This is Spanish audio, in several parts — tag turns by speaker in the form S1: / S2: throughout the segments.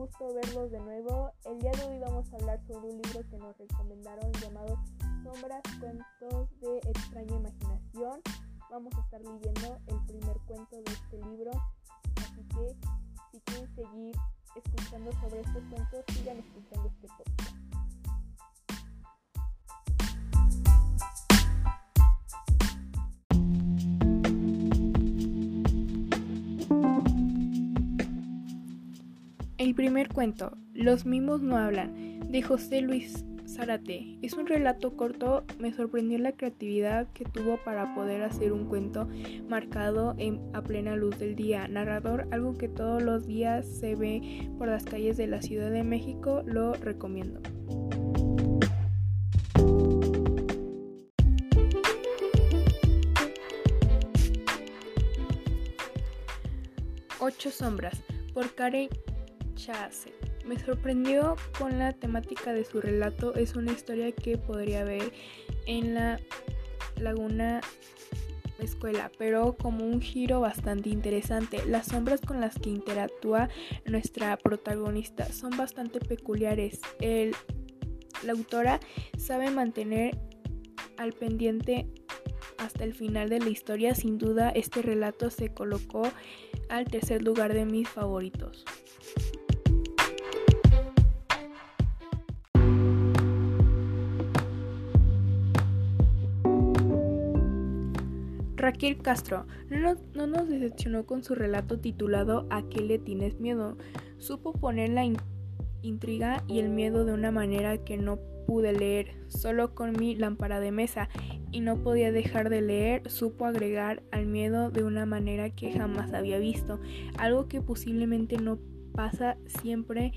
S1: gusto verlos de nuevo. El día de hoy vamos a hablar sobre un libro que nos recomendaron llamado Sombras, Cuentos de Extraña Imaginación. Vamos a estar leyendo el primer cuento de este libro, así que si quieren seguir escuchando sobre estos cuentos, sigan escuchando El primer cuento, Los mimos no hablan, de José Luis Zárate. Es un relato corto, me sorprendió la creatividad que tuvo para poder hacer un cuento marcado a plena luz del día. Narrador, algo que todos los días se ve por las calles de la Ciudad de México, lo recomiendo. Ocho sombras, por Karen me sorprendió con la temática de su relato. Es una historia que podría ver en la Laguna Escuela, pero como un giro bastante interesante. Las sombras con las que interactúa nuestra protagonista son bastante peculiares. El, la autora sabe mantener al pendiente hasta el final de la historia. Sin duda, este relato se colocó al tercer lugar de mis favoritos. Raquel Castro no nos, decepcionó con su relato titulado ¿A qué le tienes miedo? Supo poner la intriga y el miedo de una manera que no pude leer, solo con mi lámpara de mesa, y no podía dejar de leer, supo agregar al miedo de una manera que jamás había visto, algo que posiblemente no pasa siempre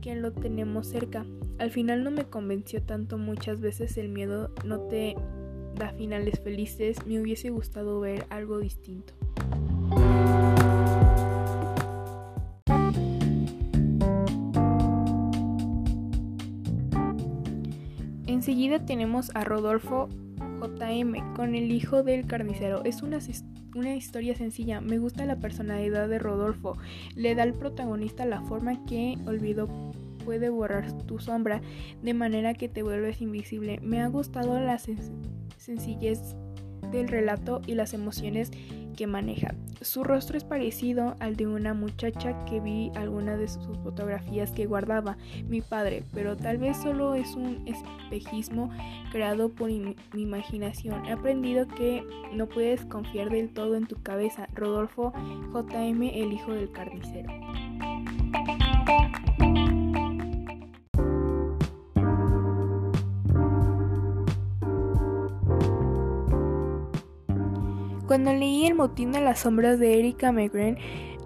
S1: que lo tenemos cerca. Al final no me convenció tanto muchas veces el miedo no te da finales felices, me hubiese gustado ver algo distinto. Enseguida tenemos a Rodolfo JM con el hijo del carnicero. Es una, una, historia sencilla. Me gusta la personalidad de Rodolfo. Le da al protagonista la forma que olvidó puede borrar tu sombra de manera que te vuelves invisible. Me ha gustado la sencillez del relato y las emociones que maneja. Su rostro es parecido al de una muchacha que vi alguna de sus fotografías que guardaba mi padre, pero tal vez solo es un espejismo creado por mi imaginación. He aprendido que no puedes confiar del todo en tu cabeza. Rodolfo JM, el hijo del carnicero. Cuando leí El motín de las sombras de Erika McGren,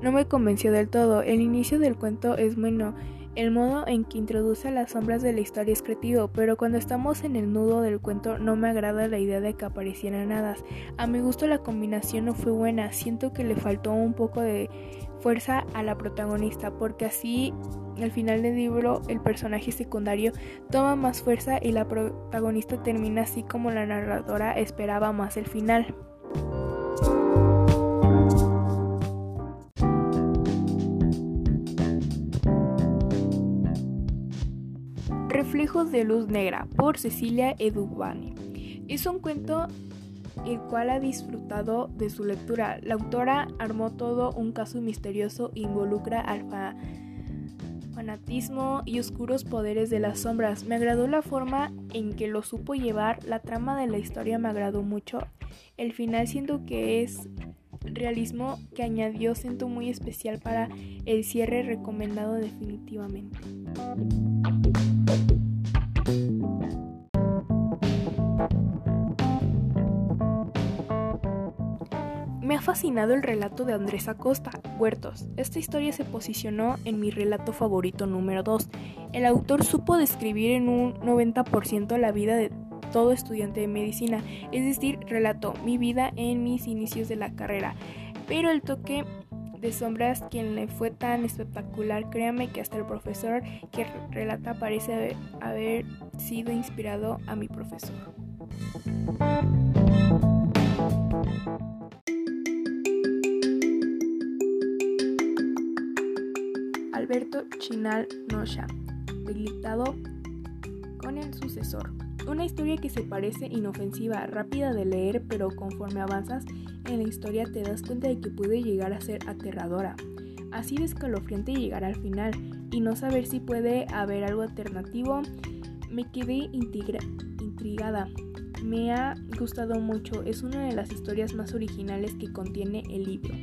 S1: no me convenció del todo. El inicio del cuento es bueno. El modo en que introduce las sombras de la historia es creativo, pero cuando estamos en el nudo del cuento no me agrada la idea de que aparecieran hadas. A mi gusto la combinación no fue buena, siento que le faltó un poco de fuerza a la protagonista, porque así al final del libro el personaje secundario toma más fuerza y la protagonista termina así como la narradora esperaba más el final. Reflejos de Luz Negra por Cecilia Edubani. Es un cuento el cual ha disfrutado de su lectura. La autora armó todo un caso misterioso e involucra al fanatismo y oscuros poderes de las sombras. Me agradó la forma en que lo supo llevar, la trama de la historia me agradó mucho. El final siento que es realismo que añadió siento muy especial para el cierre recomendado definitivamente. Me ha fascinado el relato de Andrés Acosta, Huertos. Esta historia se posicionó en mi relato favorito número 2. El autor supo describir en un 90% la vida de todo estudiante de medicina, es decir, relató mi vida en mis inicios de la carrera. Pero el toque de sombras quien le fue tan espectacular, créame que hasta el profesor que relata parece haber sido inspirado a mi profesor. Chinal Nosha, habilitado con el sucesor. Una historia que se parece inofensiva, rápida de leer, pero conforme avanzas en la historia te das cuenta de que puede llegar a ser aterradora. Así de escalofriante llegar al final y no saber si puede haber algo alternativo. Me quedé intrigada. Me ha gustado mucho, es una de las historias más originales que contiene el libro.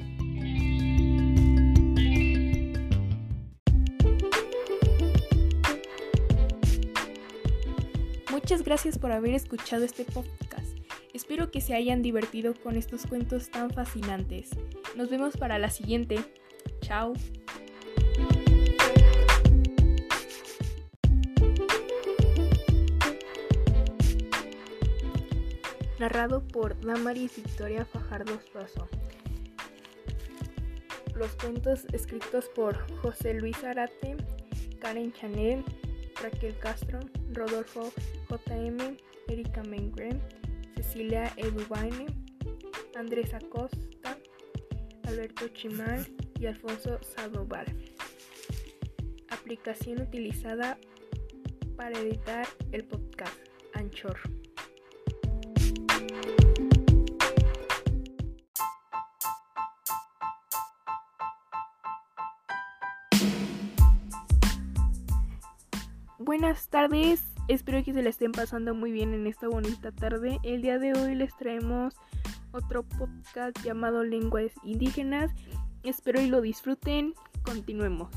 S1: Muchas gracias por haber escuchado este podcast. Espero que se hayan divertido con estos cuentos tan fascinantes. Nos vemos para la siguiente. Chao. Narrado por Damaris Victoria Fajardo Suazo. Los cuentos escritos por José Luis Arate, Karen Chanel, Raquel Castro, Rodolfo JM, Erika Mengren, Cecilia Edubaine, Andrés Acosta, Alberto Chimal y Alfonso Sadoval. Aplicación utilizada para editar el podcast Anchor. Buenas tardes, espero que se la estén pasando muy bien en esta bonita tarde. El día de hoy les traemos otro podcast llamado Lenguas Indígenas. Espero y lo disfruten. Continuemos.